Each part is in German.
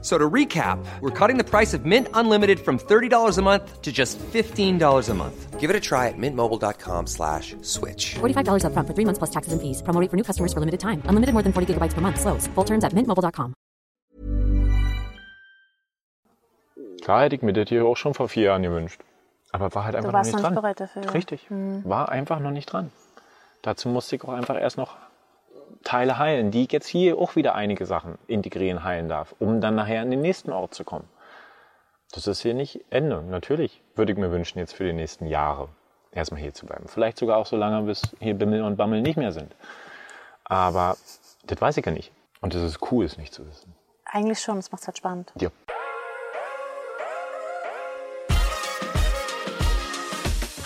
So to recap, we're cutting the price of Mint Unlimited from $30 a month to just $15 a month. Give it a try at mintmobile.com slash switch. $45 upfront for three months plus taxes and fees. Promo rate for new customers for limited time. Unlimited more than 40 gigabytes per month. Slows. Full terms at mintmobile.com. Klar hätte ich mir das hier auch schon vor vier Jahren gewünscht. Aber war halt einfach Du noch warst nicht noch dran. nicht bereit dafür. Richtig. War einfach noch nicht dran. Dazu musste ich auch einfach erst noch Teile heilen, die ich jetzt hier auch wieder einige Sachen integrieren, heilen darf, um dann nachher in den nächsten Ort zu kommen. Das ist hier nicht Ende. Natürlich würde ich mir wünschen, jetzt für die nächsten Jahre erstmal hier zu bleiben. Vielleicht sogar auch so lange, bis hier Bimmel und Bammel nicht mehr sind. Aber das weiß ich ja nicht. Und es ist cool, es nicht zu wissen. Eigentlich schon, das macht halt spannend. Ja.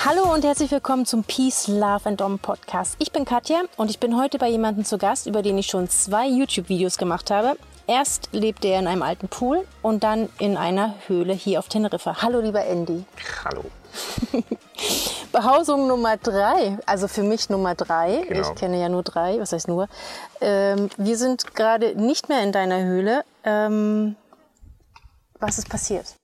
Hallo und herzlich willkommen zum Peace, Love and Dom Podcast. Ich bin Katja und ich bin heute bei jemandem zu Gast, über den ich schon zwei YouTube-Videos gemacht habe. Erst lebte er in einem alten Pool und dann in einer Höhle hier auf Teneriffa. Hallo lieber Andy. Hallo. Behausung Nummer drei, also für mich Nummer drei. Genau. Ich kenne ja nur drei, was heißt nur? Ähm, wir sind gerade nicht mehr in deiner Höhle. Ähm, was ist passiert?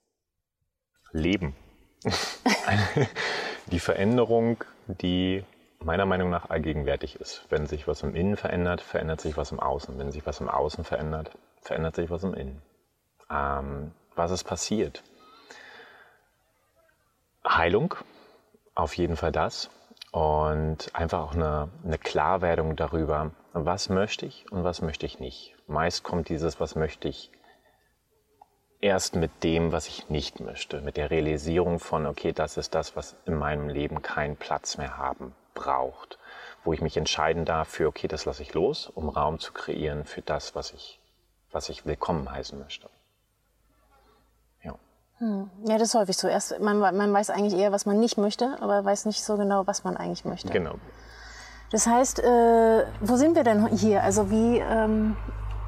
Leben. die Veränderung, die meiner Meinung nach allgegenwärtig ist. Wenn sich was im Innen verändert, verändert sich was im Außen. Wenn sich was im Außen verändert, verändert sich was im Innen. Ähm, was ist passiert? Heilung, auf jeden Fall das. Und einfach auch eine, eine Klarwerdung darüber, was möchte ich und was möchte ich nicht. Meist kommt dieses, was möchte ich, erst mit dem, was ich nicht möchte, mit der Realisierung von, okay, das ist das, was in meinem Leben keinen Platz mehr haben braucht, wo ich mich entscheiden darf für, okay, das lasse ich los, um Raum zu kreieren für das, was ich, was ich willkommen heißen möchte. Ja. Ja, das ist häufig so. Erst, man, man weiß eigentlich eher, was man nicht möchte, aber weiß nicht so genau, was man eigentlich möchte. Genau. Das heißt, äh, wo sind wir denn hier? Also wie, ähm,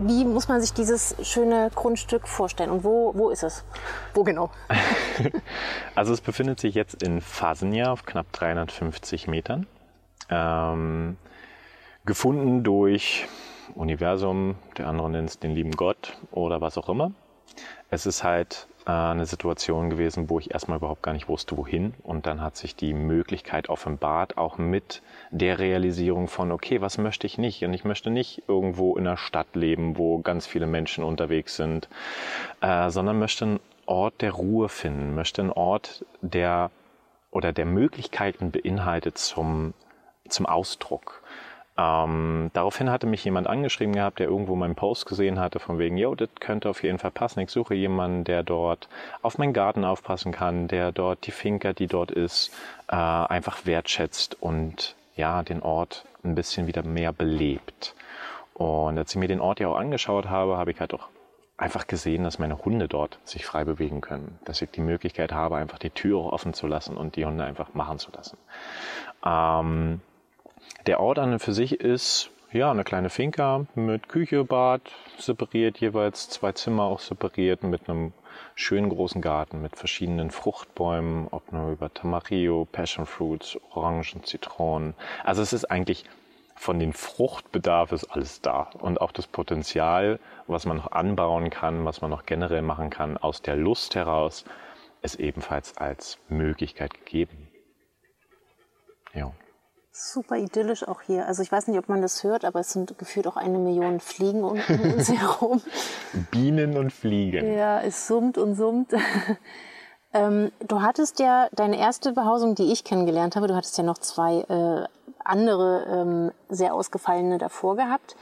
wie muss man sich dieses schöne Grundstück vorstellen und wo, wo ist es? Wo genau? Also es befindet sich jetzt in Fasenja auf knapp 350 Metern. Ähm, gefunden durch Universum, der andere nennt es den lieben Gott oder was auch immer. Es ist halt äh, eine Situation gewesen, wo ich erstmal überhaupt gar nicht wusste, wohin. Und dann hat sich die Möglichkeit offenbart, auch mit der Realisierung von, okay, was möchte ich nicht? Und ich möchte nicht irgendwo in einer Stadt leben, wo ganz viele Menschen unterwegs sind, äh, sondern möchte einen Ort der Ruhe finden, möchte einen Ort, der oder der Möglichkeiten beinhaltet zum, zum Ausdruck. Ähm, daraufhin hatte mich jemand angeschrieben gehabt, der irgendwo meinen Post gesehen hatte, von wegen, yo, das könnte auf jeden Fall passen. Ich suche jemanden, der dort auf meinen Garten aufpassen kann, der dort die Finca, die dort ist, äh, einfach wertschätzt und ja, den Ort ein bisschen wieder mehr belebt. Und als ich mir den Ort ja auch angeschaut habe, habe ich halt auch einfach gesehen, dass meine Hunde dort sich frei bewegen können. Dass ich die Möglichkeit habe, einfach die Tür offen zu lassen und die Hunde einfach machen zu lassen. Ähm, der Ort an und für sich ist ja eine kleine Finca mit Küche, Bad separiert, jeweils zwei Zimmer auch separiert mit einem schönen großen Garten mit verschiedenen Fruchtbäumen, ob nur über Tamarillo, Passion Fruits, Orangen, Zitronen. Also es ist eigentlich von den Fruchtbedarf ist alles da und auch das Potenzial, was man noch anbauen kann, was man noch generell machen kann, aus der Lust heraus, ist ebenfalls als Möglichkeit gegeben. Ja. Super idyllisch auch hier. Also ich weiß nicht, ob man das hört, aber es sind gefühlt auch eine Million Fliegen um uns herum. Bienen und Fliegen. Ja, es summt und summt. ähm, du hattest ja deine erste Behausung, die ich kennengelernt habe, du hattest ja noch zwei äh, andere ähm, sehr ausgefallene davor gehabt.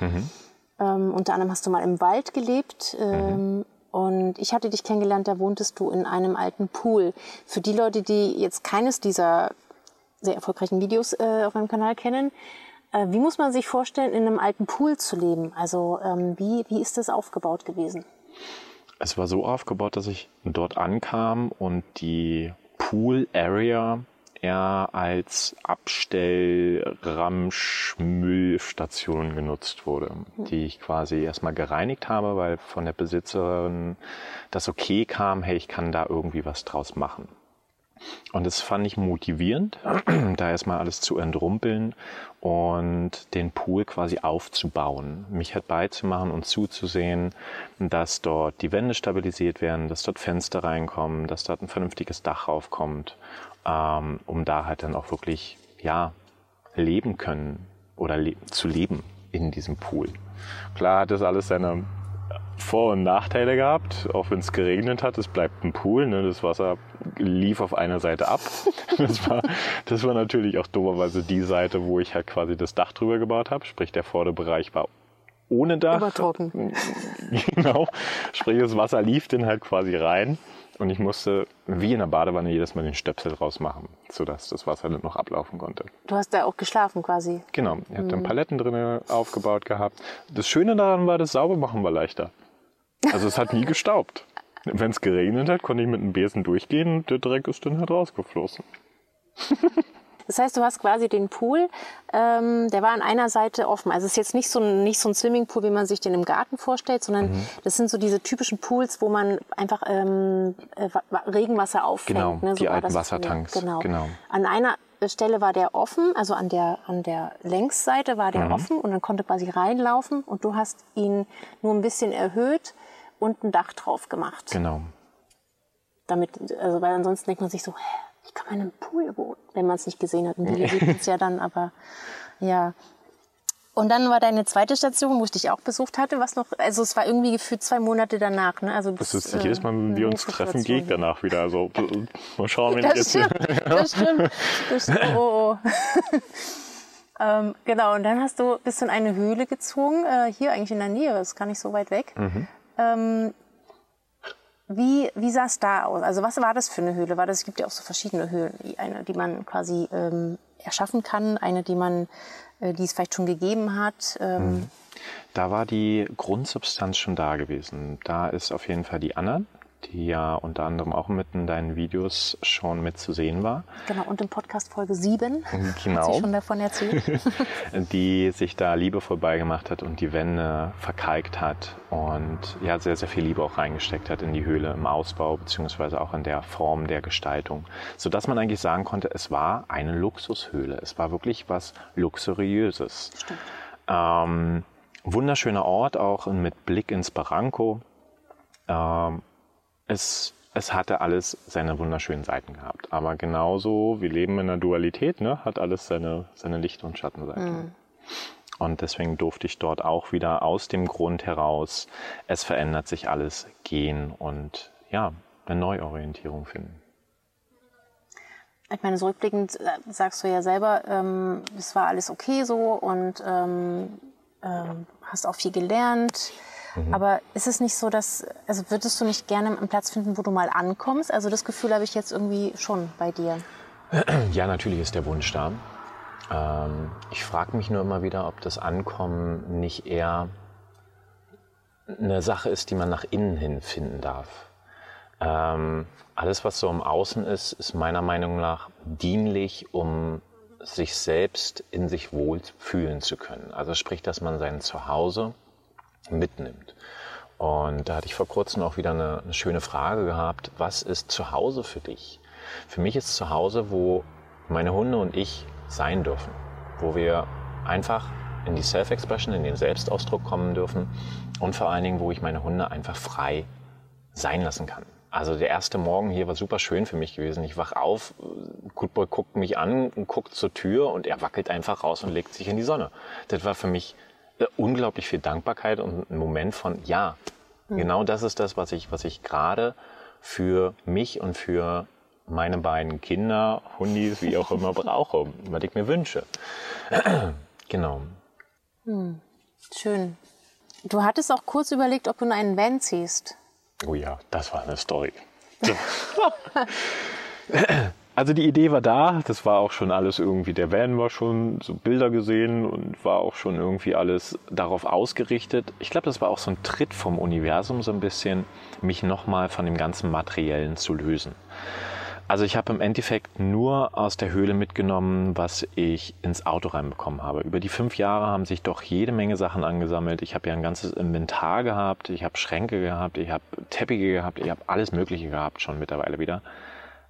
Ähm, unter anderem hast du mal im Wald gelebt. Ähm, Und ich hatte dich kennengelernt, da wohntest du in einem alten Pool. Für die Leute, die jetzt keines dieser sehr erfolgreichen Videos äh, auf meinem Kanal kennen, äh, wie muss man sich vorstellen, in einem alten Pool zu leben? Also ähm, wie, wie ist das aufgebaut gewesen? Es war so aufgebaut, dass ich dort ankam und die Pool Area eher als Abstellramschmüllstation genutzt wurde, die ich quasi erstmal gereinigt habe, weil von der Besitzerin das okay kam, hey, ich kann da irgendwie was draus machen. Und das fand ich motivierend, da erstmal alles zu entrumpeln und den Pool quasi aufzubauen, mich halt beizumachen und zuzusehen, dass dort die Wände stabilisiert werden, dass dort Fenster reinkommen, dass dort ein vernünftiges Dach raufkommt, ähm, um da halt dann auch wirklich, ja, leben können oder le zu leben in diesem Pool. Klar hat das alles seine vor- und Nachteile gehabt, auch wenn es geregnet hat. Es bleibt ein Pool, ne? das Wasser lief auf einer Seite ab. Das war, das war natürlich auch dummerweise die Seite, wo ich halt quasi das Dach drüber gebaut habe. Sprich, der Vorderbereich war ohne Dach. Übertrocken. genau. Sprich, das Wasser lief dann halt quasi rein. Und ich musste wie in der Badewanne jedes Mal den Stöpsel rausmachen, sodass das Wasser dann noch ablaufen konnte. Du hast da auch geschlafen quasi. Genau, ich habe dann Paletten drin aufgebaut gehabt. Das Schöne daran war, das Saubermachen war leichter. Also es hat nie gestaubt. Wenn es geregnet hat, konnte ich mit dem Besen durchgehen und der Dreck ist dann halt rausgeflossen. Das heißt, du hast quasi den Pool, ähm, der war an einer Seite offen. Also es ist jetzt nicht so ein, nicht so ein Swimmingpool, wie man sich den im Garten vorstellt, sondern Mhm. das sind so diese typischen Pools, wo man einfach ähm, äh, Wa- Regenwasser auffängt. Genau, ne? die war alten Wassertanks, Genau. genau. An einer Stelle war der offen, also an der, an der Längsseite war der Mhm. offen und dann konnte quasi reinlaufen und du hast ihn nur ein bisschen erhöht und ein Dach drauf gemacht. Genau. Damit, also weil ansonsten denkt man sich so, hä, ich kann man im Pool wohnen, wenn man es nicht gesehen hat. Und sieht es ja dann, aber ja. Und dann war deine zweite Station, wo ich dich auch besucht hatte, was noch, also es war irgendwie gefühlt zwei Monate danach, ne? Also Das bis, ist äh, jedes Mal, wenn wir uns treffen, gehe ich danach wieder. Also mal schauen, wenn ich Das jetzt stimmt, das stimmt. Das stimmt. Oh, oh. ähm, genau, und dann hast du bist du in eine Höhle gezogen, äh, hier eigentlich in der Nähe, das ist gar nicht so weit weg. Ähm, wie, wie sah es da aus? Also was war das für eine Höhle? War das, es gibt ja auch so verschiedene Höhlen. Eine, die man quasi ähm, erschaffen kann, eine, die man, äh, die es vielleicht schon gegeben hat. Ähm, Da war die Grundsubstanz schon da gewesen. Da ist auf jeden Fall die Anna, die ja unter anderem auch mit in deinen Videos schon mit zu sehen war. Genau, und im Podcast Folge 7 hat Genau. sie schon davon erzählt. die sich da liebevoll beigemacht hat und die Wände verkalkt hat und ja sehr, sehr viel Liebe auch reingesteckt hat in die Höhle im Ausbau beziehungsweise auch in der Form der Gestaltung, sodass man eigentlich sagen konnte, es war eine Luxushöhle. Es war wirklich was Luxuriöses. Ähm, wunderschöner Ort, auch mit Blick ins Barranco. Ähm, es, es hatte alles seine wunderschönen Seiten gehabt. Aber genauso, wir leben in einer Dualität, ne? hat alles seine, seine Licht- und Schattenseiten. Und deswegen durfte ich dort auch wieder aus dem Grund heraus, es verändert sich alles, gehen und ja, eine Neuorientierung finden. Ich meine, so rückblickend äh, sagst du ja selber, ähm, es war alles okay so und ähm, ähm, hast auch viel gelernt. Aber ist es nicht so, dass, also würdest du nicht gerne einen Platz finden, wo du mal ankommst? Also das Gefühl habe ich jetzt irgendwie schon bei dir. Ja, natürlich ist der Wunsch da. Ähm, ich frage mich nur immer wieder, ob das Ankommen nicht eher eine Sache ist, die man nach innen hin finden darf. Ähm, alles, was so im Außen ist, ist meiner Meinung nach dienlich, um sich selbst in sich wohl fühlen zu können. Also sprich, dass man sein Zuhause mitnimmt. Und da hatte ich vor kurzem auch wieder eine, eine schöne Frage gehabt. Was ist Zuhause für dich? Für mich ist Zuhause, wo meine Hunde und ich sein dürfen. Wo wir einfach in die Self-Expression, in den Selbstausdruck kommen dürfen. Und vor allen Dingen, wo ich meine Hunde einfach frei sein lassen kann. Also der erste Morgen hier war super schön für mich gewesen. Ich wach auf, Goodboy guckt mich an und guckt zur Tür und er wackelt einfach raus und legt sich in die Sonne. Das war für mich unglaublich viel Dankbarkeit und ein Moment von, ja, genau das ist das, was ich, was ich gerade für mich und für meine beiden Kinder, Hundis, wie auch immer brauche, was ich mir wünsche. genau. Schön. Du hattest auch kurz überlegt, ob du in einen Van ziehst. Oh ja, das war eine Story. Also die Idee war da, das war auch schon alles irgendwie, der Van war schon so Bilder gesehen und war auch schon irgendwie alles darauf ausgerichtet. Ich glaube, das war auch so ein Tritt vom Universum so ein bisschen, mich nochmal von dem ganzen Materiellen zu lösen. Also ich habe im Endeffekt nur aus der Höhle mitgenommen, was ich ins Auto reinbekommen habe. Über die fünf Jahre haben sich doch jede Menge Sachen angesammelt. Ich habe ja ein ganzes Inventar gehabt, ich habe Schränke gehabt, ich habe Teppiche gehabt, ich habe alles Mögliche gehabt schon mittlerweile wieder,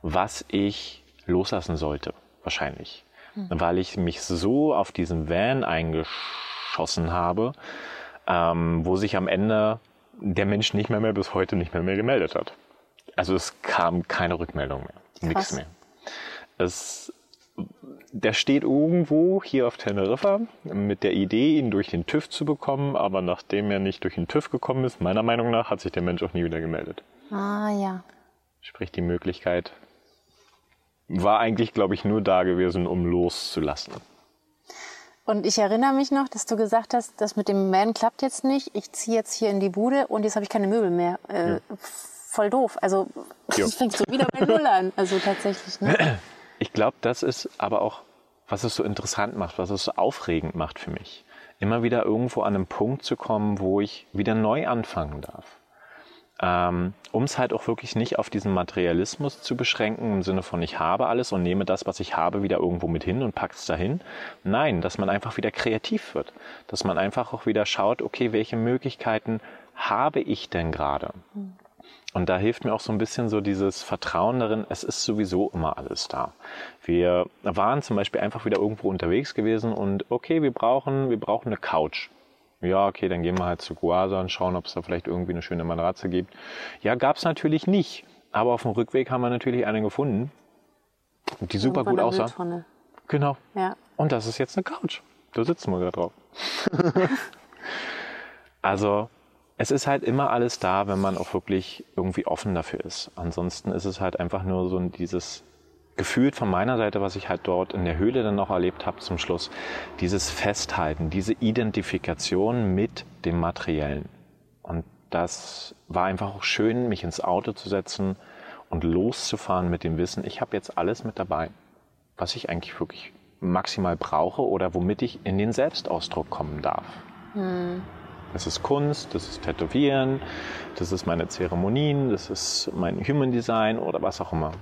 was ich loslassen sollte, wahrscheinlich. Mhm. Weil ich mich so auf diesen Van eingeschossen habe, ähm, wo sich am Ende der Mensch nicht mehr, mehr bis heute nicht mehr, mehr gemeldet hat. Also es kam keine Rückmeldung mehr, nichts mehr. Es, der steht irgendwo hier auf Teneriffa mit der Idee, ihn durch den TÜV zu bekommen, aber nachdem er nicht durch den TÜV gekommen ist, meiner Meinung nach, hat sich der Mensch auch nie wieder gemeldet. Ah ja. Sprich, die Möglichkeit war eigentlich, glaube ich, nur da gewesen, um loszulassen. Und ich erinnere mich noch, dass du gesagt hast, das mit dem Man klappt jetzt nicht. Ich ziehe jetzt hier in die Bude und jetzt habe ich keine Möbel mehr. Äh, ja. Voll doof. Also es fängt so wieder bei Null an. Also tatsächlich. Ne? Ich glaube, das ist aber auch, was es so interessant macht, was es so aufregend macht für mich. Immer wieder irgendwo an einen Punkt zu kommen, wo ich wieder neu anfangen darf ähm, um es halt auch wirklich nicht auf diesen Materialismus zu beschränken, im Sinne von ich habe alles und nehme das, was ich habe, wieder irgendwo mit hin und pack's dahin. Nein, dass man einfach wieder kreativ wird, dass man einfach auch wieder schaut, okay, welche Möglichkeiten habe ich denn gerade? Und da hilft mir auch so ein bisschen so dieses Vertrauen darin, es ist sowieso immer alles da. Wir waren zum Beispiel einfach wieder irgendwo unterwegs gewesen und okay, wir brauchen, wir brauchen eine Couch ja, okay, dann gehen wir halt zu Guasa und schauen, ob es da vielleicht irgendwie eine schöne Matratze gibt. Ja, gab es natürlich nicht. Aber auf dem Rückweg haben wir natürlich eine gefunden, die super gut aussah. Mülltonne. Genau. Ja. Und das ist jetzt eine Couch. Da sitzen wir gerade drauf. also, es ist halt immer alles da, wenn man auch wirklich irgendwie offen dafür ist. Ansonsten ist es halt einfach nur so dieses gefühlt von meiner Seite, was ich halt dort in der Höhle dann noch erlebt habe zum Schluss, dieses Festhalten, diese Identifikation mit dem Materiellen. Und das war einfach auch schön, mich ins Auto zu setzen und loszufahren mit dem Wissen, ich habe jetzt alles mit dabei, was ich eigentlich wirklich maximal brauche oder womit ich in den Selbstausdruck kommen darf. Hm. Das ist Kunst, das ist Tätowieren, das ist meine Zeremonien, das ist mein Human Design oder was auch immer.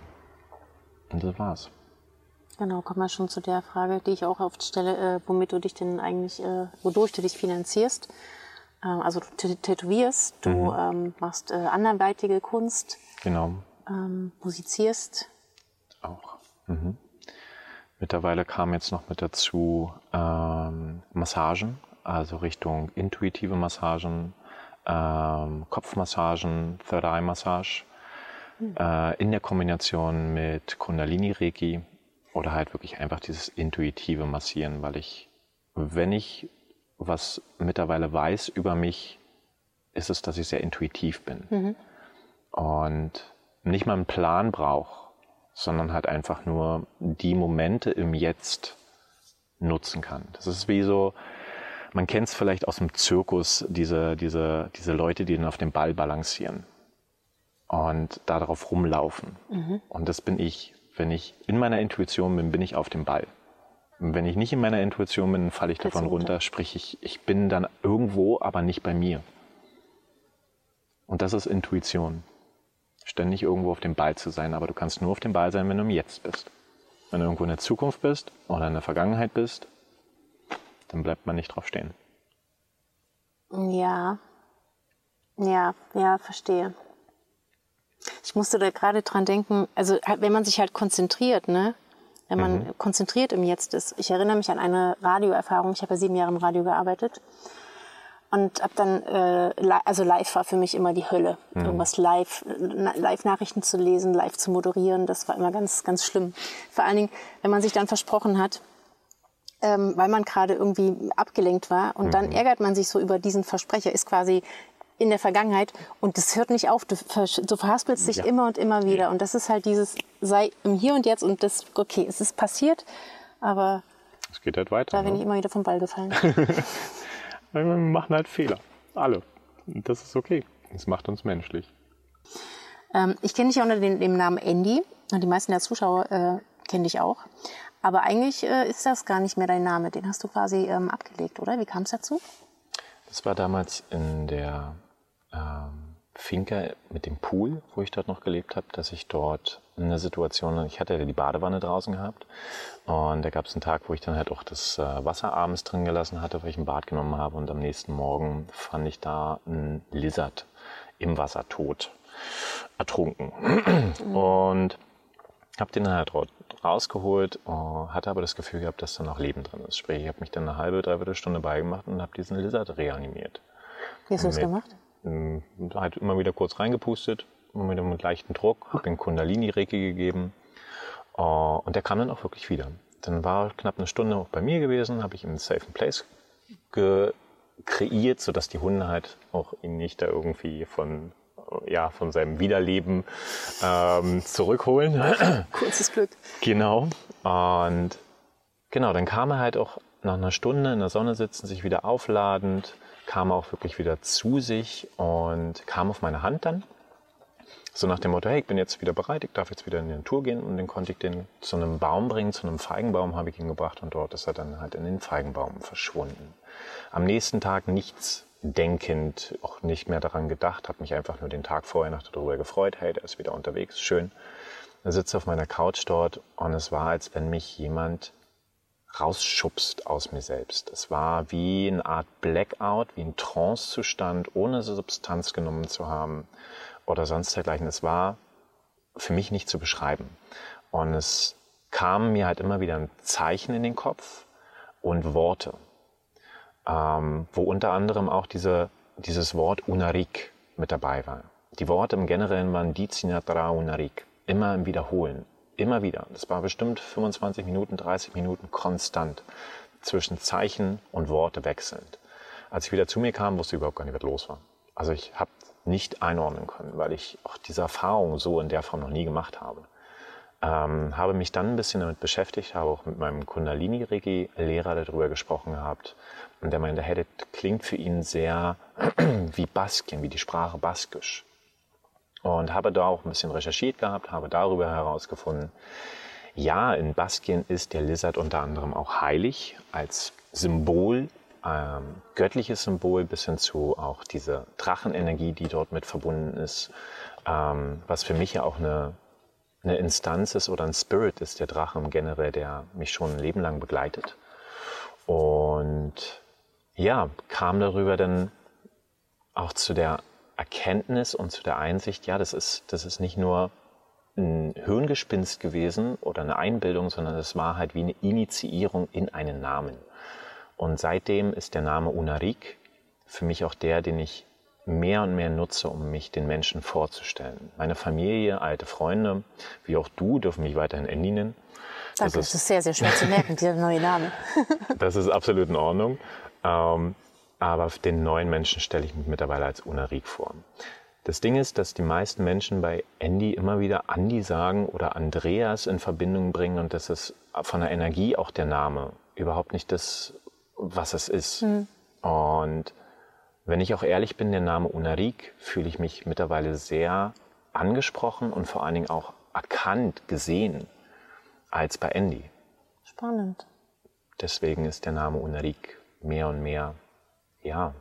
Und das war's. Genau, kommen wir schon zu der Frage, die ich auch oft stelle, äh, womit du dich denn eigentlich, äh, wodurch du dich finanzierst. Ähm, also du tätowierst, du mhm. ähm, machst äh, anderweitige Kunst. Genau. Ähm, musizierst. Auch. Mhm. Mittlerweile kam jetzt noch mit dazu ähm, Massagen, also Richtung intuitive Massagen, ähm, Kopfmassagen, Third Eye Massage äh, in der Kombination mit Kundalini Reiki oder halt wirklich einfach dieses intuitive Massieren, weil ich, wenn ich was mittlerweile weiß über mich, ist es, dass ich sehr intuitiv bin mhm. und nicht mal einen Plan brauche, sondern halt einfach nur die Momente im Jetzt nutzen kann. Das ist wie so, man kennt es vielleicht aus dem Zirkus, diese, diese, diese Leute, die dann auf dem Ball balancieren und darauf rumlaufen. Mhm. Und das bin ich. Wenn ich in meiner Intuition bin, bin ich auf dem Ball. Und wenn ich nicht in meiner Intuition bin, falle ich davon runter. Sprich, ich, ich bin dann irgendwo, aber nicht bei mir. Und das ist Intuition. Ständig irgendwo auf dem Ball zu sein, aber du kannst nur auf dem Ball sein, wenn du im Jetzt bist. Wenn du irgendwo in der Zukunft bist oder in der Vergangenheit bist, dann bleibt man nicht drauf stehen. Ja. Ja, ja, verstehe. Ich musste da gerade dran denken, also wenn man sich halt konzentriert, ne? Wenn man mhm. konzentriert im Jetzt ist. Ich erinnere mich an eine Radioerfahrung. Ich habe ja sieben Jahre im Radio gearbeitet und ab dann, äh, also live war für mich immer die Hölle. Mhm. Irgendwas live, live Nachrichten zu lesen, live zu moderieren, das war immer ganz, ganz schlimm. Vor allen Dingen, wenn man sich dann versprochen hat, ähm, weil man gerade irgendwie abgelenkt war und mhm. dann ärgert man sich so über diesen Versprecher, ist quasi in der Vergangenheit und das hört nicht auf. Du, du verhaspelst dich ja. immer und immer wieder. Und das ist halt dieses, sei im Hier und Jetzt und das, okay, es ist passiert, aber es geht halt weiter. Da bin ne? ich immer wieder vom Ball gefallen. Wir machen halt Fehler. Alle. Und das ist okay. Das macht uns menschlich. Ähm, ich kenne dich ja unter dem, dem, Namen Andy und die meisten der Zuschauer äh, kennen dich auch. Aber eigentlich äh, ist das gar nicht mehr dein Name. Den hast du quasi ähm, abgelegt, oder? Wie kam es dazu? Das war damals in der ähm, Finca mit dem Pool, wo ich dort noch gelebt habe, dass ich dort eine Situation, ich hatte die Badewanne draußen gehabt und da gab es einen Tag, wo ich dann halt auch das äh, Wasser abends drin gelassen hatte, weil ich ein Bad genommen habe und am nächsten Morgen fand ich da einen Lizard im Wasser tot, ertrunken und habe den dann halt rausgeholt, uh, hatte aber das Gefühl gehabt, dass da noch Leben drin ist. Sprich, ich habe mich dann eine halbe, dreiviertel Stunde beigemacht und habe diesen Lizard reanimiert. Wie hast du das gemacht? Halt immer wieder kurz reingepustet, immer wieder mit leichtem Druck, habe den Kundalini-Reiki gegeben uh, und der kam dann auch wirklich wieder. Dann war knapp eine Stunde auch bei mir gewesen, habe ich ihm einen safe place kreiert, sodass die Hunde halt auch ihn nicht da irgendwie von ja, von seinem Wiederleben ähm, zurückholen. Kurzes Glück. Genau. Und genau, dann kam er halt auch nach einer Stunde in der Sonne sitzen, sich wieder aufladend, kam auch wirklich wieder zu sich und kam auf meine Hand dann. So nach dem Motto, hey, ich bin jetzt wieder bereit, ich darf jetzt wieder in die Natur gehen. Und dann konnte ich den zu einem Baum bringen, zu einem Feigenbaum habe ich ihn gebracht und dort ist er dann halt in den Feigenbaum verschwunden. Am nächsten Tag nichts denkend, auch nicht mehr daran gedacht, habe mich einfach nur den Tag vorher noch darüber gefreut, hey, der ist wieder unterwegs, schön. Er sitze auf meiner Couch dort und es war, als wenn mich jemand rausschubst aus mir selbst. Es war wie eine Art Blackout, wie ein Trancezustand, ohne Substanz genommen zu haben oder sonst dergleichen. Es war für mich nicht zu beschreiben. Und es kam mir halt immer wieder ein Zeichen in den Kopf und Worte ähm, wo unter anderem auch diese, dieses Wort Unarik mit dabei war. Die Worte im Generellen waren Dizinatra Unarik, immer im Wiederholen, immer wieder. Das war bestimmt 25 Minuten, 30 Minuten konstant zwischen Zeichen und Worte wechselnd. Als ich wieder zu mir kam, wusste ich überhaupt gar nicht, was los war. Also ich habe nicht einordnen können, weil ich auch diese Erfahrung so in der Form noch nie gemacht habe. Ähm, habe mich dann ein bisschen damit beschäftigt, habe auch mit meinem Kundalini-Regi-Lehrer darüber gesprochen gehabt. Und der meinte, hey, das klingt für ihn sehr wie Baskien, wie die Sprache Baskisch. Und habe da auch ein bisschen recherchiert gehabt, habe darüber herausgefunden, ja, in Baskien ist der Lizard unter anderem auch heilig als Symbol, ähm, göttliches Symbol, bis hin zu auch diese Drachenenergie, die dort mit verbunden ist, ähm, was für mich ja auch eine eine Instanz ist oder ein Spirit ist, der Drache im generell, der mich schon ein Leben lang begleitet. Und ja, kam darüber dann auch zu der Erkenntnis und zu der Einsicht, ja, das ist, das ist nicht nur ein Hirngespinst gewesen oder eine Einbildung, sondern es war halt wie eine Initiierung in einen Namen. Und seitdem ist der Name Unarik für mich auch der, den ich mehr und mehr nutze, um mich den Menschen vorzustellen. Meine Familie, alte Freunde, wie auch du, dürfen mich weiterhin Andy nennen. Danke, das ist, das ist sehr, sehr schwer zu merken, dieser neue Name. das ist absolut in Ordnung. Ähm, aber den neuen Menschen stelle ich mich mittlerweile als Unarik vor. Das Ding ist, dass die meisten Menschen bei Andy immer wieder Andy sagen oder Andreas in Verbindung bringen und das ist von der Energie auch der Name überhaupt nicht das, was es ist. Mhm. Und wenn ich auch ehrlich bin, der Name Unarik fühle ich mich mittlerweile sehr angesprochen und vor allen Dingen auch erkannt, gesehen als bei Andy. Spannend. Deswegen ist der Name Unarik mehr und mehr, ja,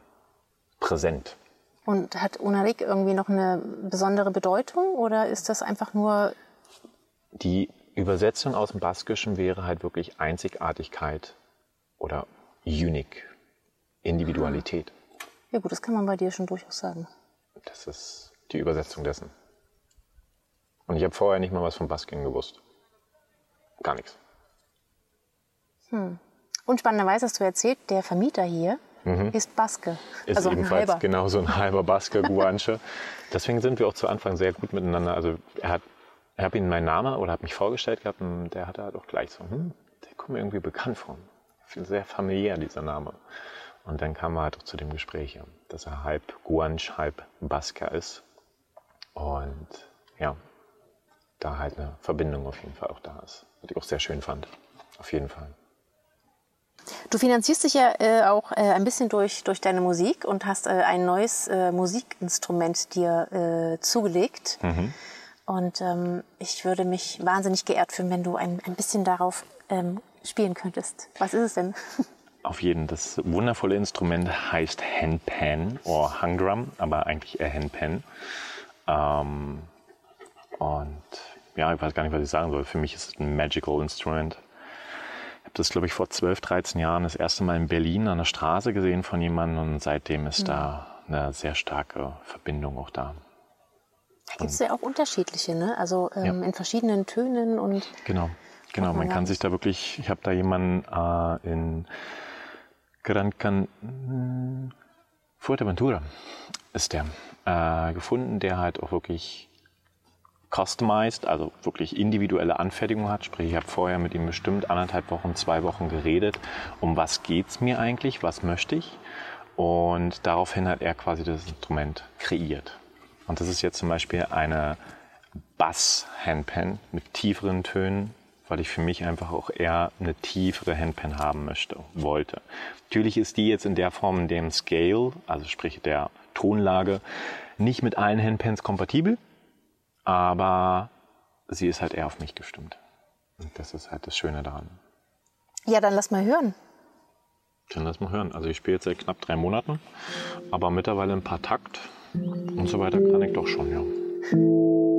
präsent. Und hat Unarik irgendwie noch eine besondere Bedeutung oder ist das einfach nur. Die Übersetzung aus dem Baskischen wäre halt wirklich Einzigartigkeit oder Unique, Individualität. Ja gut, das kann man bei dir schon durchaus sagen. Das ist die Übersetzung dessen. Und ich habe vorher nicht mal was von Basking gewusst. Gar nichts. Hm. Und spannenderweise hast du erzählt, der Vermieter hier mhm. ist Baske. Ist also ebenfalls ein genauso ein halber Baske, Guanche. Deswegen sind wir auch zu Anfang sehr gut miteinander. Also er hat, er hat ihm meinen Namen oder hat mich vorgestellt gehabt und der hatte halt auch gleich so, hm, der kommt mir irgendwie bekannt vor. Sehr familiär, dieser Name. Und dann kam er halt auch zu dem Gespräch, dass er halb Guanch, halb Basker ist. Und ja, da halt eine Verbindung auf jeden Fall auch da ist. Was ich auch sehr schön fand. Auf jeden Fall. Du finanzierst dich ja äh, auch äh, ein bisschen durch, durch deine Musik und hast äh, ein neues äh, Musikinstrument dir äh, zugelegt. Mhm. Und ähm, ich würde mich wahnsinnig geehrt fühlen, wenn du ein, ein bisschen darauf ähm, spielen könntest. Was ist es denn? auf jeden. Das wundervolle Instrument heißt Handpan oder Hungdrum, aber eigentlich eher Handpan. Ähm, und ja, ich weiß gar nicht, was ich sagen soll. Für mich ist es ein magical Instrument. Das, glaube ich, vor 12, 13 Jahren das erste Mal in Berlin an der Straße gesehen von jemandem und seitdem ist da eine sehr starke Verbindung auch da. Da gibt es ja auch unterschiedliche, ne? Also ähm, Ja. in verschiedenen Tönen und Genau, genau. man Man kann sich da wirklich, ich habe da jemanden äh, in Gran Can Fuerteventura ist der äh, gefunden, der halt auch wirklich customized, also wirklich individuelle Anfertigung hat. Sprich, ich habe vorher mit ihm bestimmt anderthalb Wochen, zwei Wochen geredet, um was geht's mir eigentlich, was möchte ich. Und daraufhin hat er quasi das Instrument kreiert. Und das ist jetzt zum Beispiel eine Bass-Handpan mit tieferen Tönen, weil ich für mich einfach auch eher eine tiefere Handpan haben möchte, wollte. Natürlich ist die jetzt in der Form, in dem Scale, also sprich der Tonlage, nicht mit allen Handpans kompatibel, aber sie ist halt eher auf mich gestimmt. Und das ist halt das Schöne daran. ja, dann lass mal hören. Dann lass mal hören. Also ich spiele jetzt seit knapp drei Monaten, aber mittlerweile ein paar Takt und so weiter kann ich doch schon, ja.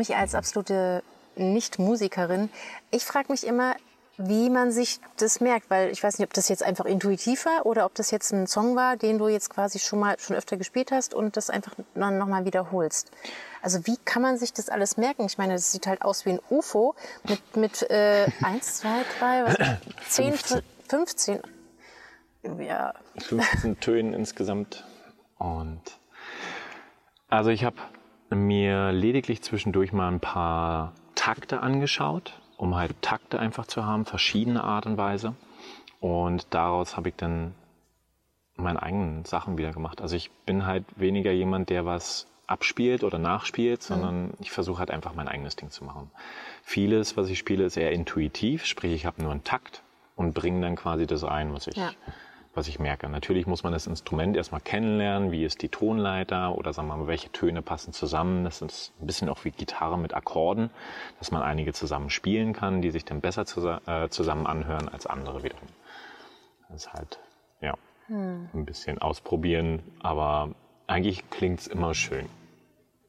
Mich als absolute Nicht-Musikerin, ich frage mich immer, wie man sich das merkt, weil ich weiß nicht, ob das jetzt einfach intuitiv war oder ob das jetzt ein Song war, den du jetzt quasi schon mal schon öfter gespielt hast und das einfach dann nochmal wiederholst. Also wie kann man sich das alles merken? Ich meine, das sieht halt aus wie ein UFO mit, mit äh, 1, 2, 3, was, 10, 15. Ja, 15 Tönen insgesamt. Und also ich habe mir lediglich zwischendurch mal ein paar Takte angeschaut, um halt Takte einfach zu haben, verschiedene Art und Weise. Und daraus habe ich dann meine eigenen Sachen wieder gemacht. Also ich bin halt weniger jemand, der was abspielt oder nachspielt, sondern ich versuche halt einfach mein eigenes Ding zu machen. Vieles, was ich spiele, ist eher intuitiv, sprich ich habe nur einen Takt und bringe dann quasi das ein, was ich, Ja. Was ich merke. Natürlich muss man das Instrument erstmal kennenlernen, wie ist die Tonleiter oder sagen wir mal, welche Töne passen zusammen. Das ist ein bisschen auch wie Gitarre mit Akkorden, dass man einige zusammen spielen kann, die sich dann besser äh, zusammen anhören als andere wiederum. Das ist halt, ja, ein bisschen ausprobieren, aber eigentlich klingt es immer schön.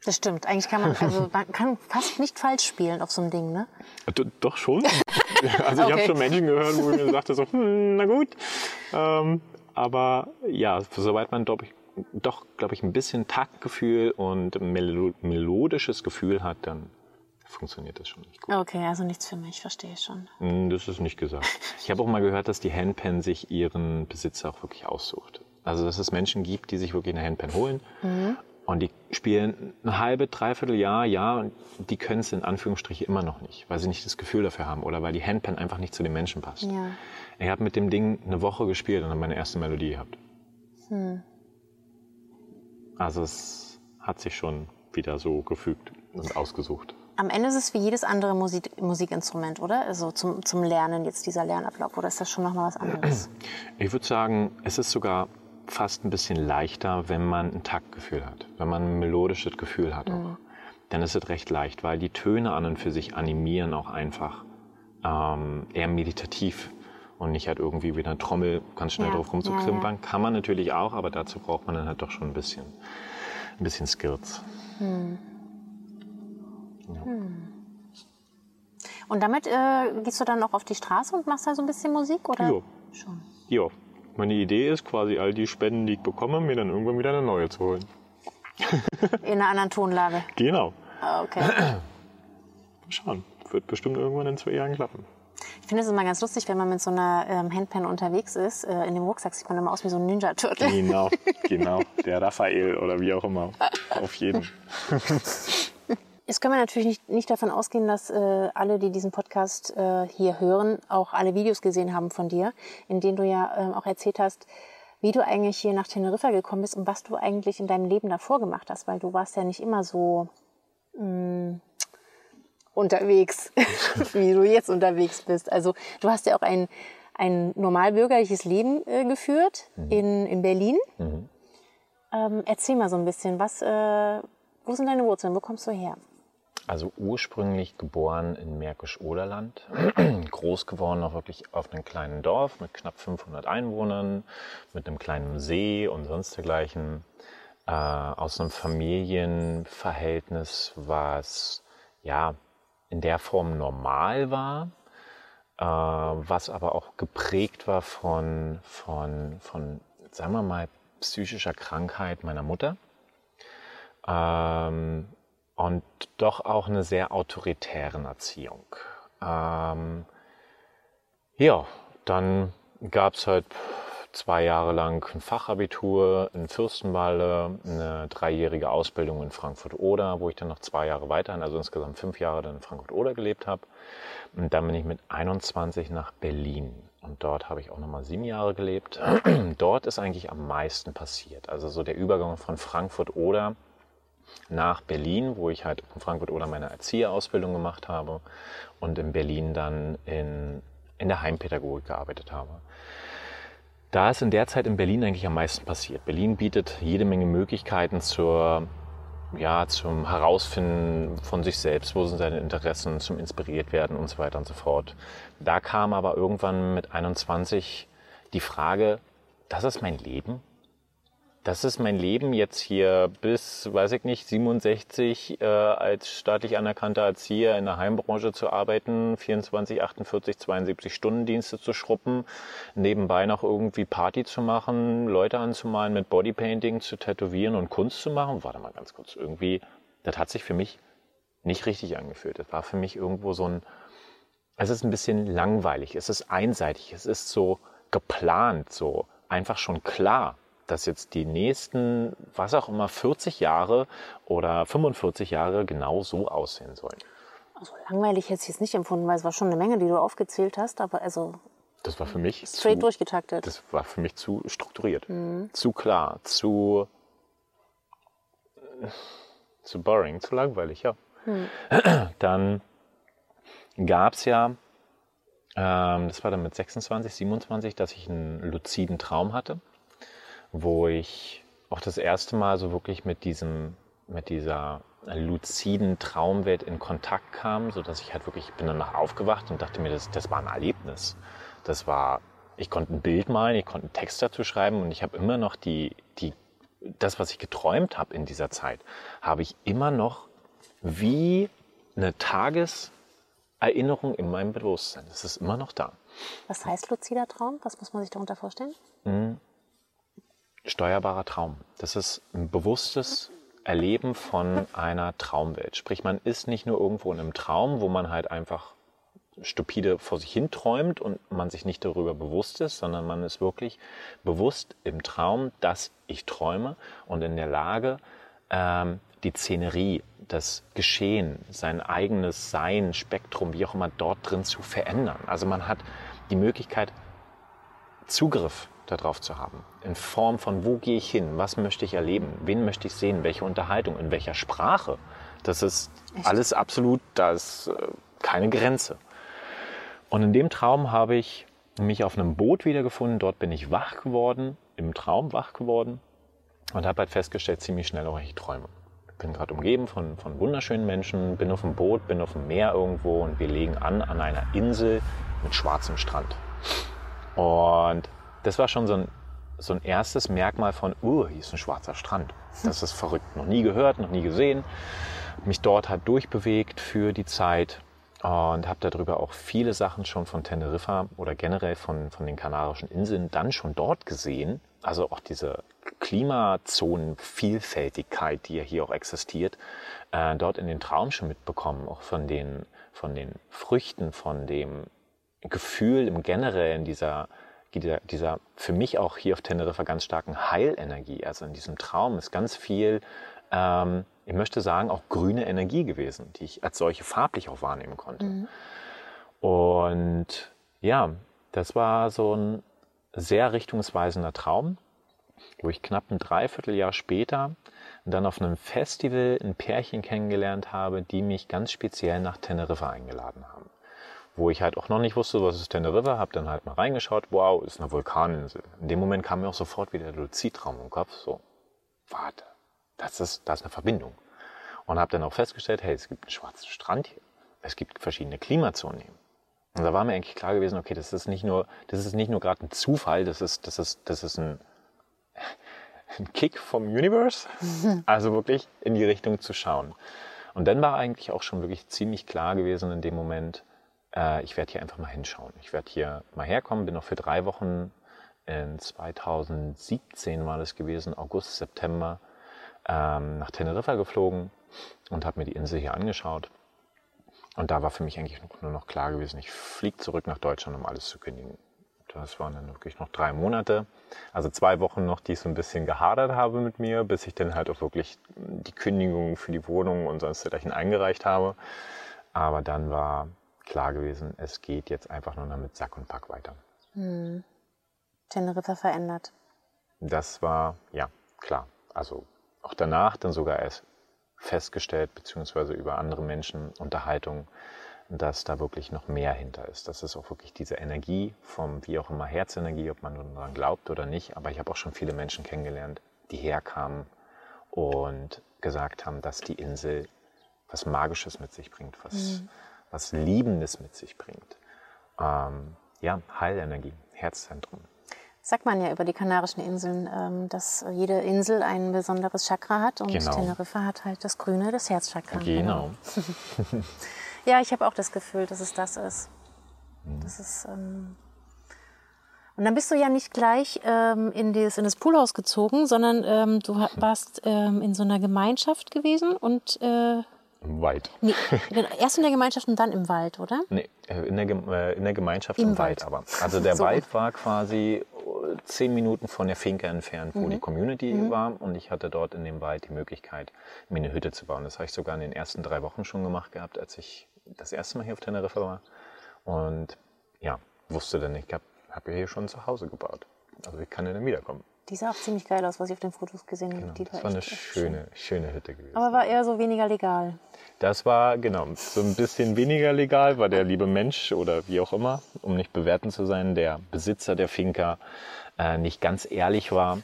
Das stimmt. Eigentlich kann man, also man kann fast nicht falsch spielen auf so einem Ding, ne? Do- Doch schon. Also ich habe Okay. schon Menschen gehört, wo ich mir sagte so, hm, na gut. Ähm, aber ja, soweit man glaub ich, doch, glaube ich, ein bisschen Taktgefühl und melo melodisches Gefühl hat, dann funktioniert das schon nicht gut. Okay, also nichts für mich, verstehe ich schon. Hm, Das ist nicht gesagt. Ich habe auch mal gehört, dass die Handpan sich ihren Besitzer auch wirklich aussucht. Also dass es Menschen gibt, die sich wirklich eine Handpan holen und die spielen ein halbe, dreiviertel Jahr, Jahr und die können es in Anführungsstrichen immer noch nicht, weil sie nicht das Gefühl dafür haben oder weil die Handpan einfach nicht zu den Menschen passt. Ja. Ich habe mit dem Ding eine Woche gespielt und habe meine erste Melodie gehabt. Also es hat sich schon wieder so gefügt und ausgesucht. Am Ende ist es wie jedes andere Musik, Musikinstrument, oder? Also zum, zum Lernen jetzt dieser Lernablauf. Oder ist das schon nochmal was anderes? Ich würde sagen, es ist sogar fast ein bisschen leichter, wenn man ein Taktgefühl hat, wenn man ein melodisches Gefühl hat auch. Dann ist es recht leicht, weil die Töne an und für sich animieren auch einfach ähm, eher meditativ und nicht halt irgendwie wie eine Trommel ganz schnell Ja, drauf rumzukrimpern. Kann man natürlich auch, aber dazu braucht man dann halt doch schon ein bisschen. ein bisschen Skirts. Und damit äh, gehst du dann auch auf die Straße und machst da so ein bisschen Musik? Oder? Jo. Schon. Ja, meine Idee ist quasi all die Spenden, die ich bekomme, mir dann irgendwann wieder eine neue zu holen. In einer anderen Tonlage. Genau. Ah, Okay. Mal schauen. Wird bestimmt irgendwann in zwei Jahren klappen. Ich finde es immer ganz lustig, wenn man mit so einer ähm, Handpan unterwegs ist. Äh, in dem Rucksack sieht man immer aus wie so ein Ninja-Turtle. Genau, genau. Der Raphael oder wie auch immer. Auf jeden. Jetzt können wir natürlich nicht, nicht davon ausgehen, dass äh, alle, die diesen Podcast äh, hier hören, auch alle Videos gesehen haben von dir, in denen du ja ähm, auch erzählt hast, wie du eigentlich hier nach Teneriffa gekommen bist und was du eigentlich in deinem Leben davor gemacht hast, weil du warst ja nicht immer so mh, unterwegs, wie du jetzt unterwegs bist. Also du hast ja auch ein, ein normalbürgerliches Leben äh, geführt in, in Berlin. Ähm, erzähl mal so ein bisschen, was, äh, wo sind deine Wurzeln, wo kommst du her? Also ursprünglich geboren in Märkisch-Oderland, groß geworden auch wirklich auf einem kleinen Dorf mit knapp 500 Einwohnern, mit einem kleinen See und sonst dergleichen. Äh, aus einem Familienverhältnis, was ja in der Form normal war, äh, was aber auch geprägt war von, von, von, sagen wir mal, psychischer Krankheit meiner Mutter. Ähm, und doch auch eine sehr autoritären Erziehung. Ähm, ja, dann gab es halt zwei Jahre lang ein Fachabitur in Fürstenwalde, eine dreijährige Ausbildung in Frankfurt-Oder, wo ich dann noch zwei Jahre weiterhin, also insgesamt fünf Jahre dann in Frankfurt-Oder gelebt habe. Und dann bin ich mit 21 nach Berlin. Und dort habe ich auch nochmal sieben Jahre gelebt. dort ist eigentlich am meisten passiert. Also so der Übergang von Frankfurt-Oder nach Berlin, wo ich halt in Frankfurt oder meine Erzieherausbildung gemacht habe und in Berlin dann in, in der Heimpädagogik gearbeitet habe. Da ist in der Zeit in Berlin eigentlich am meisten passiert. Berlin bietet jede Menge Möglichkeiten zur, ja, zum Herausfinden von sich selbst, wo sind seine Interessen, zum inspiriert werden und so weiter und so fort. Da kam aber irgendwann mit 21 die Frage, das ist mein Leben? Das ist mein Leben jetzt hier bis, weiß ich nicht, 67 äh, als staatlich anerkannter Erzieher in der Heimbranche zu arbeiten, 24, 48, 72 Stunden Dienste zu schruppen, nebenbei noch irgendwie Party zu machen, Leute anzumalen, mit Bodypainting zu tätowieren und Kunst zu machen. Warte mal ganz kurz, irgendwie, das hat sich für mich nicht richtig angefühlt. Das war für mich irgendwo so ein, es ist ein bisschen langweilig, es ist einseitig, es ist so geplant, so einfach schon klar dass jetzt die nächsten, was auch immer, 40 Jahre oder 45 Jahre genau so aussehen sollen. Also langweilig hätte ich jetzt nicht empfunden, weil es war schon eine Menge, die du aufgezählt hast, aber also Das war für mich straight zu, durchgetaktet. das war für mich zu strukturiert, zu klar, zu zu boring, zu langweilig, ja. Dann gab es ja, ähm, das war dann mit 26, 27, dass ich einen luziden Traum hatte, wo ich auch das erste Mal so wirklich mit diesem, mit dieser luziden Traumwelt in Kontakt kam, so dass ich halt wirklich, ich bin danach aufgewacht und dachte mir, das, das war ein Erlebnis. Das war, ich konnte ein Bild malen, ich konnte einen Text dazu schreiben und ich habe immer noch die, die, das, was ich geträumt habe in dieser Zeit, habe ich immer noch wie eine Tageserinnerung in meinem Bewusstsein. Das ist immer noch da. Was heißt luzider Traum? Was muss man sich darunter vorstellen? Steuerbarer Traum. Das ist ein bewusstes Erleben von einer Traumwelt. Sprich, man ist nicht nur irgendwo in einem Traum, wo man halt einfach stupide vor sich hin träumt und man sich nicht darüber bewusst ist, sondern man ist wirklich bewusst im Traum, dass ich träume und in der Lage, ähm, die Szenerie, das Geschehen, sein eigenes Sein, Spektrum, wie auch immer dort drin zu verändern. Also man hat die Möglichkeit, Zugriff darauf zu haben. In Form von, wo gehe ich hin, was möchte ich erleben, wen möchte ich sehen, welche Unterhaltung, in welcher Sprache. Das ist alles absolut, da ist äh, keine Grenze. Und in dem Traum habe ich mich auf einem Boot wiedergefunden. Dort bin ich wach geworden, im Traum wach geworden und habe halt festgestellt, ziemlich schnell, auch ich träume. Ich bin gerade umgeben von, von wunderschönen Menschen, bin auf dem Boot, bin auf dem Meer irgendwo und wir legen an an einer Insel mit schwarzem Strand. Und das war schon so ein, so ein erstes Merkmal von, uh, hier ist ein schwarzer Strand. Das ist verrückt. Noch nie gehört, noch nie gesehen. Mich dort halt durchbewegt für die Zeit und habe darüber auch viele Sachen schon von Teneriffa oder generell von, von den Kanarischen Inseln dann schon dort gesehen. Also auch diese Klimazonenvielfältigkeit, die ja hier auch existiert, äh, dort in den Traum schon mitbekommen, auch von den, von den Früchten, von dem Gefühl im Generellen dieser, dieser, dieser für mich auch hier auf Teneriffa ganz starken Heilenergie. Also in diesem Traum ist ganz viel ähm, ich möchte sagen, auch grüne Energie gewesen, die ich als solche farblich auch wahrnehmen konnte. Mhm. Und ja, das war so ein sehr richtungsweisender Traum, wo ich knapp ein Dreivierteljahr später dann auf einem Festival ein Pärchen kennengelernt habe, die mich ganz speziell nach Teneriffa eingeladen haben. Wo ich halt auch noch nicht wusste, was ist Teneriffa, habe dann halt mal reingeschaut, wow, ist eine Vulkaninsel. In dem Moment kam mir auch sofort wieder der Luzidraum im Kopf, so, warte, das ist, das ist eine Verbindung. Und habe dann auch festgestellt, hey, es gibt einen schwarzen Strand hier. Es gibt verschiedene Klimazonen hier. Und da war mir eigentlich klar gewesen, okay, das ist nicht nur, das ist nicht nur gerade ein Zufall, das ist, das ist, das ist ein, ein Kick vom Universe. Also wirklich in die Richtung zu schauen. Und dann war eigentlich auch schon wirklich ziemlich klar gewesen in dem Moment, äh, ich werde hier einfach mal hinschauen. Ich werde hier mal herkommen, bin noch für drei Wochen in 2017 war das gewesen, August, September, ähm, nach Teneriffa geflogen und habe mir die Insel hier angeschaut. Und da war für mich eigentlich nur noch klar gewesen, ich fliege zurück nach Deutschland, um alles zu kündigen. Das waren dann wirklich noch drei Monate, also zwei Wochen noch, die ich so ein bisschen gehadert habe mit mir, bis ich dann halt auch wirklich die Kündigung für die Wohnung und sonst dergleichen eingereicht habe. Aber dann war klar gewesen, es geht jetzt einfach nur noch mit Sack und Pack weiter. Hm. Teneriffa verändert. Das war, ja, klar. Also auch danach dann sogar erst festgestellt, beziehungsweise über andere Menschen Unterhaltung, dass da wirklich noch mehr hinter ist. Das ist auch wirklich diese Energie vom, wie auch immer, Herzenergie, ob man daran glaubt oder nicht. Aber ich habe auch schon viele Menschen kennengelernt, die herkamen und gesagt haben, dass die Insel was Magisches mit sich bringt, was, mhm. Was Liebendes mit sich bringt. Ähm, ja, Heilenergie, Herzzentrum sagt man ja über die Kanarischen Inseln, ähm, dass jede Insel ein besonderes Chakra hat und genau. Teneriffa hat halt das Grüne, das Herzchakra. Genau. ja, ich habe auch das Gefühl, dass es das ist. Mhm. Das ist ähm und dann bist du ja nicht gleich ähm, in, das, in das Poolhaus gezogen, sondern ähm, du warst ähm, in so einer Gemeinschaft gewesen und äh, im Wald. Nee, genau. Erst in der Gemeinschaft und dann im Wald, oder? Nee, äh, in der, äh, in der Gemeinschaft Im, im Wald. Wald. aber. Also der so. Wald war quasi äh, zehn Minuten von der Finke entfernt, wo mhm. die Community mhm. war. Und ich hatte dort in dem Wald die Möglichkeit, mir eine Hütte zu bauen. Das habe ich sogar in den ersten drei Wochen schon gemacht gehabt, als ich das erste Mal hier auf Teneriffa war. Und ja, wusste dann, ich habe hab hier schon zu Hause gebaut. Also ich kann ja dann wiederkommen. Die sah auch ziemlich geil aus, was ich auf den Fotos gesehen habe. Genau, die das war, war eine schöne, schöne Hütte gewesen. Aber war eher so weniger legal. Das war, genau, so ein bisschen weniger legal, weil der liebe Mensch oder wie auch immer, um nicht bewerten zu sein, der Besitzer der Finca äh, nicht ganz ehrlich war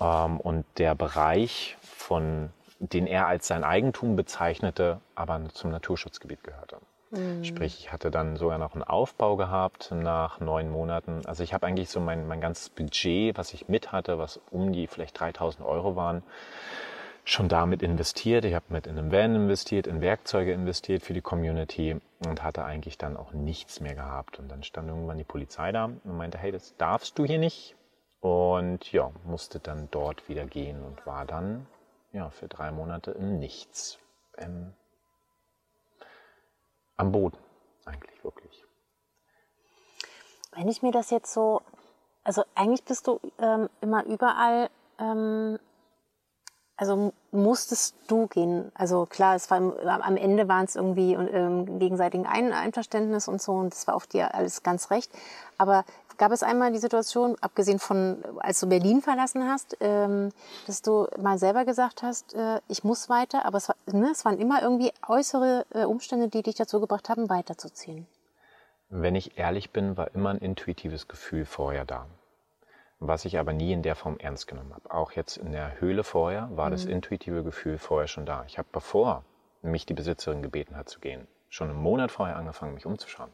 ähm, und der Bereich, von, den er als sein Eigentum bezeichnete, aber zum Naturschutzgebiet gehörte. Mhm. Sprich, ich hatte dann sogar noch einen Aufbau gehabt nach neun Monaten. Also ich habe eigentlich so mein, mein ganzes Budget, was ich mit hatte, was um die vielleicht 3000 Euro waren, schon damit investiert. Ich habe mit in einem Van investiert, in Werkzeuge investiert für die Community und hatte eigentlich dann auch nichts mehr gehabt. Und dann stand irgendwann die Polizei da und meinte, hey, das darfst du hier nicht. Und ja, musste dann dort wieder gehen und war dann ja für drei Monate im Nichts. Ähm, am Boden, eigentlich wirklich. Wenn ich mir das jetzt so, also eigentlich bist du ähm, immer überall, ähm, also musstest du gehen. Also klar, es war am Ende waren es irgendwie ähm, gegenseitigen Ein Einverständnis und so und das war auf dir alles ganz recht. Aber Gab es einmal die Situation, abgesehen von, als du Berlin verlassen hast, ähm, dass du mal selber gesagt hast, äh, ich muss weiter, aber es, war, ne, es waren immer irgendwie äußere äh, Umstände, die dich dazu gebracht haben, weiterzuziehen? Wenn ich ehrlich bin, war immer ein intuitives Gefühl vorher da. Was ich aber nie in der Form ernst genommen habe. Auch jetzt in der Höhle vorher war mhm. das intuitive Gefühl vorher schon da. Ich habe bevor mich die Besitzerin gebeten hat zu gehen, schon einen Monat vorher angefangen, mich umzuschauen.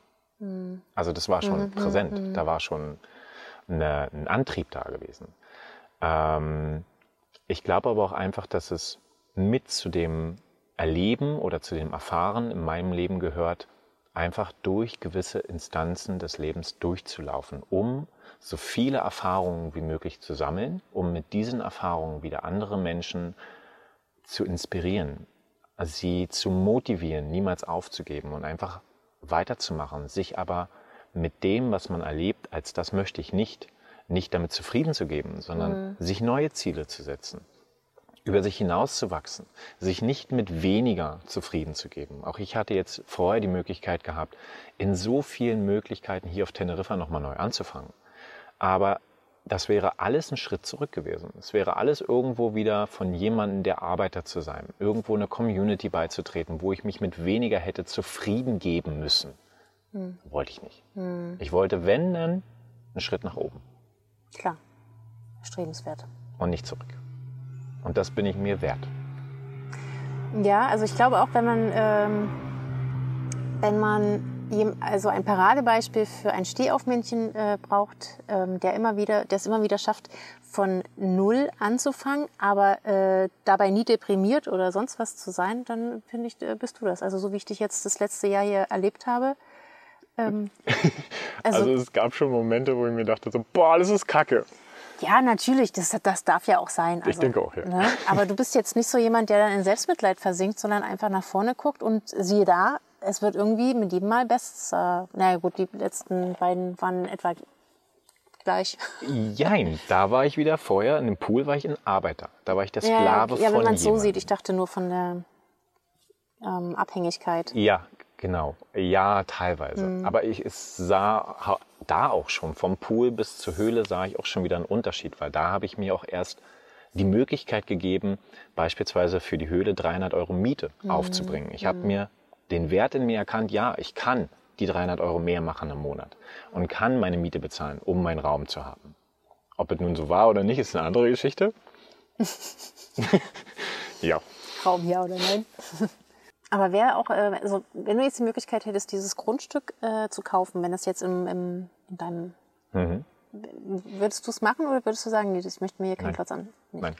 Also das war schon mhm, präsent. Mhm. Da war schon eine, ein Antrieb da gewesen. Ähm, ich glaube aber auch einfach, dass es mit zu dem Erleben oder zu dem Erfahren in meinem Leben gehört, einfach durch gewisse Instanzen des Lebens durchzulaufen, um so viele Erfahrungen wie möglich zu sammeln, um mit diesen Erfahrungen wieder andere Menschen zu inspirieren, sie zu motivieren, niemals aufzugeben und einfach weiterzumachen, sich aber mit dem, was man erlebt, als das möchte ich nicht, nicht damit zufrieden zu geben, sondern mhm. sich neue Ziele zu setzen, über sich hinauszuwachsen, sich nicht mit weniger zufrieden zu geben. Auch ich hatte jetzt vorher die Möglichkeit gehabt, in so vielen Möglichkeiten hier auf Teneriffa nochmal neu anzufangen. Aber das wäre alles ein Schritt zurück gewesen. Es wäre alles irgendwo wieder von jemandem der Arbeiter zu sein, irgendwo eine Community beizutreten, wo ich mich mit weniger hätte zufrieden geben müssen. Hm. Wollte ich nicht. Hm. Ich wollte, wenn, dann einen Schritt nach oben. Klar, strebenswert. Und nicht zurück. Und das bin ich mir wert. Ja, also ich glaube auch, wenn man, ähm, wenn man also ein Paradebeispiel für ein Stehaufmännchen äh, braucht, ähm, der immer wieder, der es immer wieder schafft, von null anzufangen, aber äh, dabei nie deprimiert oder sonst was zu sein, dann finde ich, äh, bist du das. Also so wie ich dich jetzt das letzte Jahr hier erlebt habe. Ähm, also, also, es gab schon Momente, wo ich mir dachte, so, boah, alles ist Kacke. Ja, natürlich, das, das darf ja auch sein. Also, ich denke auch, ja. Ne? Aber du bist jetzt nicht so jemand, der dann in Selbstmitleid versinkt, sondern einfach nach vorne guckt und siehe da, es wird irgendwie mit jedem Mal besser. Na naja, gut, die letzten beiden waren etwa gleich. Jein, da war ich wieder vorher, in dem Pool war ich ein Arbeiter. Da war ich der Sklave ja, ja, von wenn man es so sieht, ich dachte nur von der ähm, Abhängigkeit. Ja, genau. Ja, teilweise. Mhm. Aber ich sah da auch schon, vom Pool bis zur Höhle sah ich auch schon wieder einen Unterschied, weil da habe ich mir auch erst die Möglichkeit gegeben, beispielsweise für die Höhle 300 Euro Miete mhm. aufzubringen. Ich habe mhm. mir den Wert in mir erkannt, ja, ich kann die 300 Euro mehr machen im Monat und kann meine Miete bezahlen, um meinen Raum zu haben. Ob es nun so war oder nicht, ist eine andere Geschichte. ja. Raum ja oder nein? Aber wäre auch, äh, also wenn du jetzt die Möglichkeit hättest, dieses Grundstück äh, zu kaufen, wenn das jetzt im, im in deinem, mhm. würdest du es machen oder würdest du sagen, nee, ich möchte mir hier keinen Nein. Platz an? Nicht? Nein.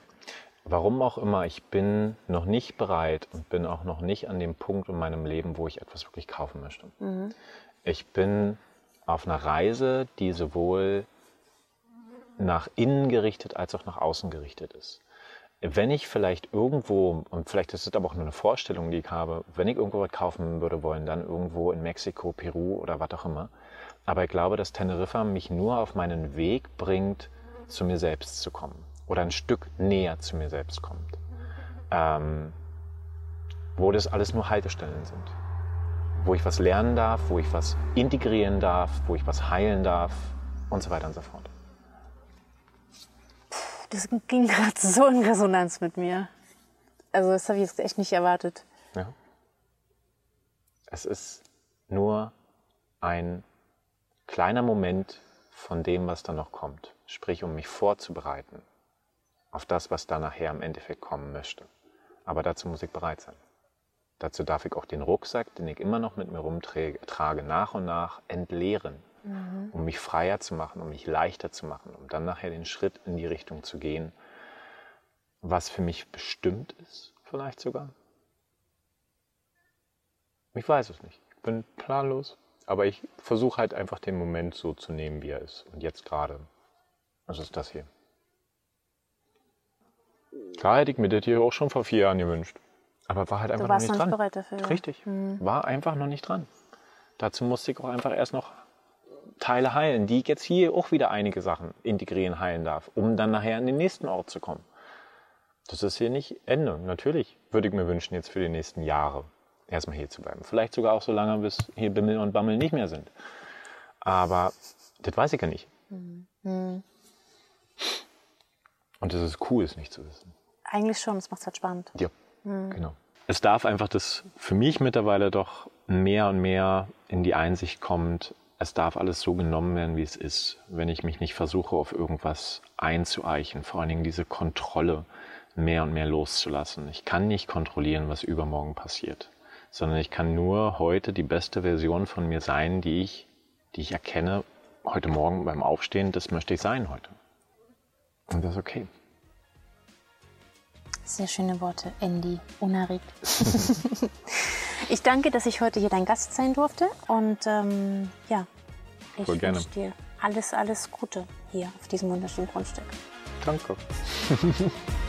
Warum auch immer, ich bin noch nicht bereit und bin auch noch nicht an dem Punkt in meinem Leben, wo ich etwas wirklich kaufen möchte. Mhm. Ich bin auf einer Reise, die sowohl nach innen gerichtet als auch nach außen gerichtet ist. Wenn ich vielleicht irgendwo, und vielleicht ist es aber auch nur eine Vorstellung, die ich habe, wenn ich irgendwo was kaufen würde wollen, dann irgendwo in Mexiko, Peru oder was auch immer. Aber ich glaube, dass Teneriffa mich nur auf meinen Weg bringt, zu mir selbst zu kommen oder ein Stück näher zu mir selbst kommt. Ähm, wo das alles nur Haltestellen sind. Wo ich was lernen darf, wo ich was integrieren darf, wo ich was heilen darf und so weiter und so fort. Das ging gerade so in Resonanz mit mir. Also das habe ich jetzt echt nicht erwartet. Ja. Es ist nur ein kleiner Moment von dem, was dann noch kommt. Sprich, um mich vorzubereiten auf das, was da nachher im Endeffekt kommen möchte. Aber dazu muss ich bereit sein. Dazu darf ich auch den Rucksack, den ich immer noch mit mir rumtrage, nach und nach entleeren, mhm. um mich freier zu machen, um mich leichter zu machen, um dann nachher den Schritt in die Richtung zu gehen, was für mich bestimmt ist, vielleicht sogar. Ich weiß es nicht. Ich bin planlos, aber ich versuche halt einfach den Moment so zu nehmen, wie er ist. Und jetzt gerade, was ist das hier? Klar hätte ich mir das hier auch schon vor vier Jahren gewünscht. Aber war halt einfach noch nicht noch dran. Nicht bereit dafür, Richtig. Mhm. War einfach noch nicht dran. Dazu musste ich auch einfach erst noch Teile heilen, die ich jetzt hier auch wieder einige Sachen integrieren, heilen darf, um dann nachher an den nächsten Ort zu kommen. Das ist hier nicht Ende. Natürlich würde ich mir wünschen, jetzt für die nächsten Jahre erstmal hier zu bleiben. Vielleicht sogar auch so lange, bis hier Bimmel und Bammel nicht mehr sind. Aber das weiß ich ja nicht. Mhm. Und es ist cool, es nicht zu wissen. Eigentlich schon, das macht es halt spannend. Ja, mhm. genau. Es darf einfach das für mich mittlerweile doch mehr und mehr in die Einsicht kommt, es darf alles so genommen werden, wie es ist, wenn ich mich nicht versuche, auf irgendwas einzueichen. Vor allen Dingen diese Kontrolle mehr und mehr loszulassen. Ich kann nicht kontrollieren, was übermorgen passiert, sondern ich kann nur heute die beste Version von mir sein, die ich, die ich erkenne, heute Morgen beim Aufstehen, das möchte ich sein heute. Und das ist okay. Sehr schöne Worte, Andy Unarik. ich danke, dass ich heute hier dein Gast sein durfte. Und ähm, ja, ich Voll wünsche dir alles, alles Gute hier auf diesem wunderschönen Grundstück. Danke.